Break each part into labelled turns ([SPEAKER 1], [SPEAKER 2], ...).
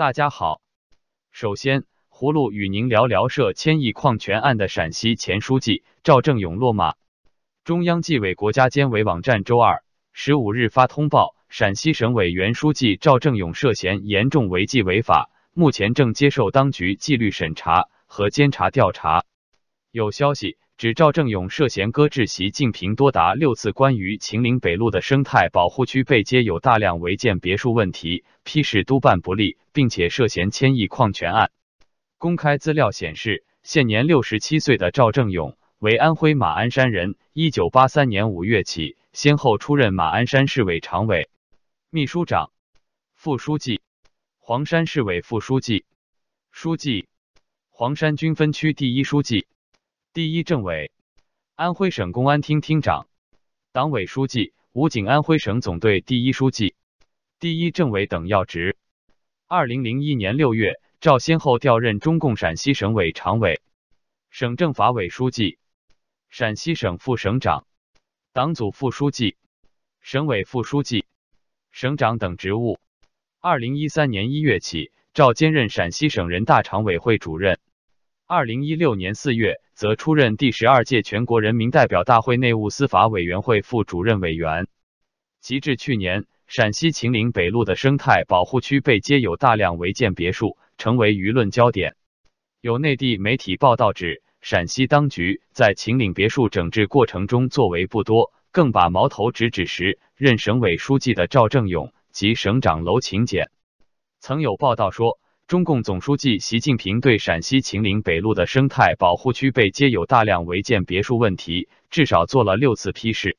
[SPEAKER 1] 大家好，首先，葫芦与您聊聊涉千亿矿权案的陕西前书记赵正永落马。中央纪委国家监委网站周二十五日发通报，陕西省委原书记赵正永涉嫌严重违纪违法，目前正接受当局纪律审查和监察调查。有消息。指赵正永涉嫌搁置习近平多达六次关于秦岭北路的生态保护区被接有大量违建别墅问题批示督办不力，并且涉嫌千亿矿权案。公开资料显示，现年六十七岁的赵正永为安徽马鞍山人，一九八三年五月起，先后出任马鞍山市委常委、秘书长、副书记、黄山市委副书记、书记、黄山军分区第一书记。第一政委，安徽省公安厅厅长、党委书记，武警安徽省总队第一书记、第一政委等要职。二零零一年六月，赵先后调任中共陕西省委常委、省政法委书记、陕西省副省长、党组副书记、省委副书记、省长等职务。二零一三年一月起，赵兼任陕西省人大常委会主任。二零一六年四月，则出任第十二届全国人民代表大会内务司法委员会副主任委员。及至去年，陕西秦岭北路的生态保护区被揭有大量违建别墅，成为舆论焦点。有内地媒体报道指，陕西当局在秦岭别墅整治过程中作为不多，更把矛头直指时任省委书记的赵正永及省长娄勤俭。曾有报道说。中共总书记习近平对陕西秦岭北路的生态保护区被揭有大量违建别墅问题，至少做了六次批示。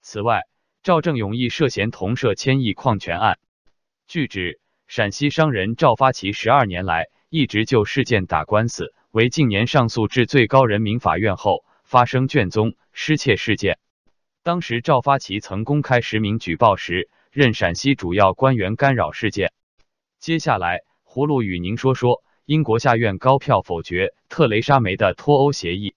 [SPEAKER 1] 此外，赵正永亦涉嫌同涉千亿矿权案。据指，陕西商人赵发奇十二年来一直就事件打官司，为近年上诉至最高人民法院后发生卷宗失窃事件。当时赵发奇曾公开实名举报时，任陕西主要官员干扰事件。接下来。葫芦与您说说，英国下院高票否决特蕾莎梅的脱欧协议。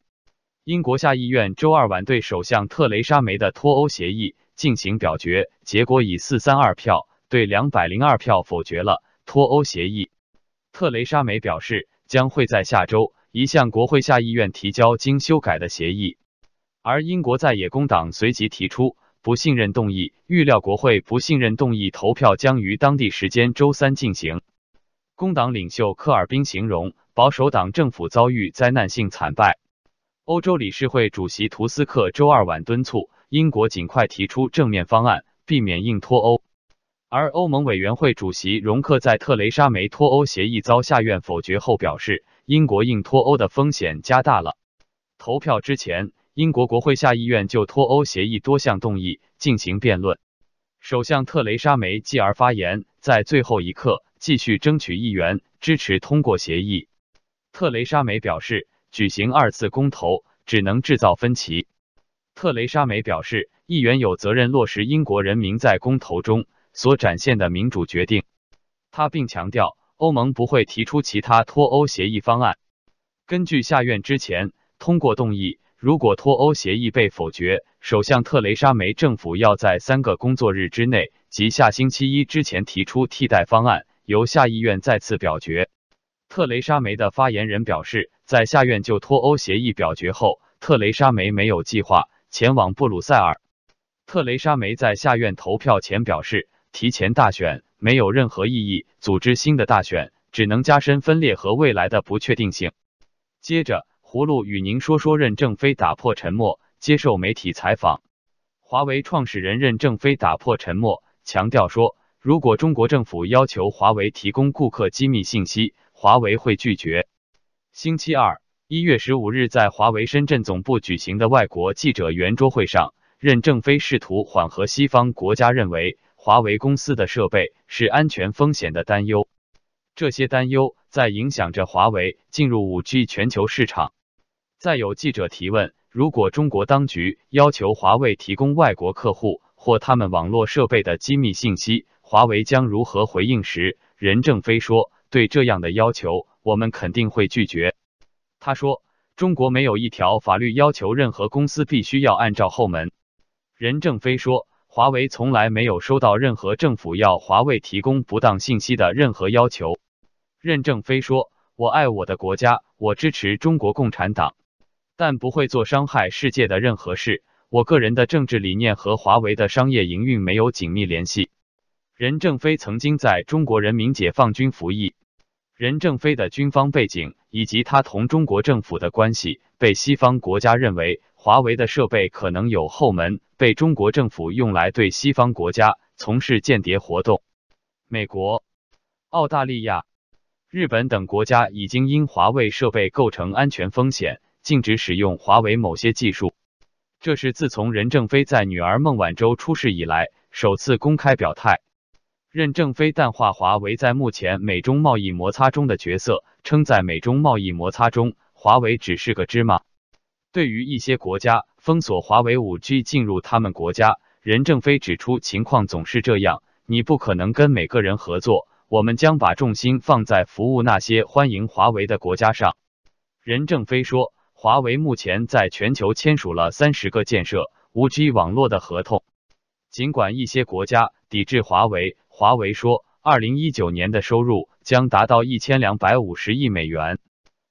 [SPEAKER 1] 英国下议院周二晚对首相特蕾莎梅的脱欧协议进行表决，结果以四三二票对两百零二票否决了脱欧协议。特蕾莎梅表示，将会在下周一向国会下议院提交经修改的协议。而英国在野工党随即提出不信任动议，预料国会不信任动议投票将于当地时间周三进行。工党领袖科尔宾形容保守党政府遭遇灾难性惨败。欧洲理事会主席图斯克周二晚敦促英国尽快提出正面方案，避免硬脱欧。而欧盟委员会主席容克在特蕾莎梅脱欧协议遭下院否决后表示，英国硬脱欧的风险加大了。投票之前，英国国会下议院就脱欧协议多项动议进行辩论。首相特蕾莎梅继而发言，在最后一刻。继续争取议员支持通过协议。特蕾莎梅表示，举行二次公投只能制造分歧。特蕾莎梅表示，议员有责任落实英国人民在公投中所展现的民主决定。他并强调，欧盟不会提出其他脱欧协议方案。根据下院之前通过动议，如果脱欧协议被否决，首相特蕾莎梅政府要在三个工作日之内，即下星期一之前提出替代方案。由下议院再次表决。特蕾莎梅的发言人表示，在下院就脱欧协议表决后，特蕾莎梅没有计划前往布鲁塞尔。特蕾莎梅在下院投票前表示，提前大选没有任何意义，组织新的大选只能加深分裂和未来的不确定性。接着，葫芦与您说说任正非打破沉默，接受媒体采访。华为创始人任正非打破沉默，强调说。如果中国政府要求华为提供顾客机密信息，华为会拒绝。星期二，一月十五日，在华为深圳总部举行的外国记者圆桌会上，任正非试图缓和西方国家认为华为公司的设备是安全风险的担忧。这些担忧在影响着华为进入五 G 全球市场。再有记者提问：如果中国当局要求华为提供外国客户或他们网络设备的机密信息，华为将如何回应时，任正非说：“对这样的要求，我们肯定会拒绝。”他说：“中国没有一条法律要求任何公司必须要按照后门。”任正非说：“华为从来没有收到任何政府要华为提供不当信息的任何要求。”任正非说：“我爱我的国家，我支持中国共产党，但不会做伤害世界的任何事。我个人的政治理念和华为的商业营运没有紧密联系。”任正非曾经在中国人民解放军服役。任正非的军方背景以及他同中国政府的关系，被西方国家认为华为的设备可能有后门，被中国政府用来对西方国家从事间谍活动。美国、澳大利亚、日本等国家已经因华为设备构成安全风险，禁止使用华为某些技术。这是自从任正非在女儿孟晚舟出事以来首次公开表态。任正非淡化华为在目前美中贸易摩擦中的角色，称在美中贸易摩擦中，华为只是个芝麻。对于一些国家封锁华为五 G 进入他们国家，任正非指出，情况总是这样，你不可能跟每个人合作。我们将把重心放在服务那些欢迎华为的国家上。任正非说，华为目前在全球签署了三十个建设五 G 网络的合同，尽管一些国家抵制华为。华为说，二零一九年的收入将达到一千两百五十亿美元。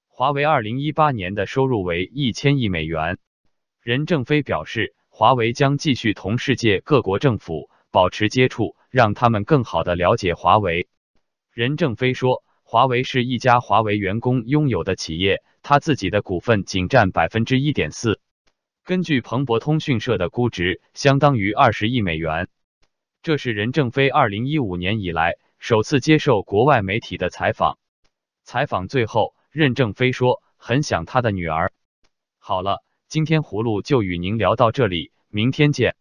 [SPEAKER 1] 华为二零一八年的收入为一千亿美元。任正非表示，华为将继续同世界各国政府保持接触，让他们更好的了解华为。任正非说，华为是一家华为员工拥有的企业，他自己的股份仅占百分之一点四。根据彭博通讯社的估值，相当于二十亿美元。这是任正非二零一五年以来首次接受国外媒体的采访。采访最后，任正非说：“很想他的女儿。”好了，今天葫芦就与您聊到这里，明天见。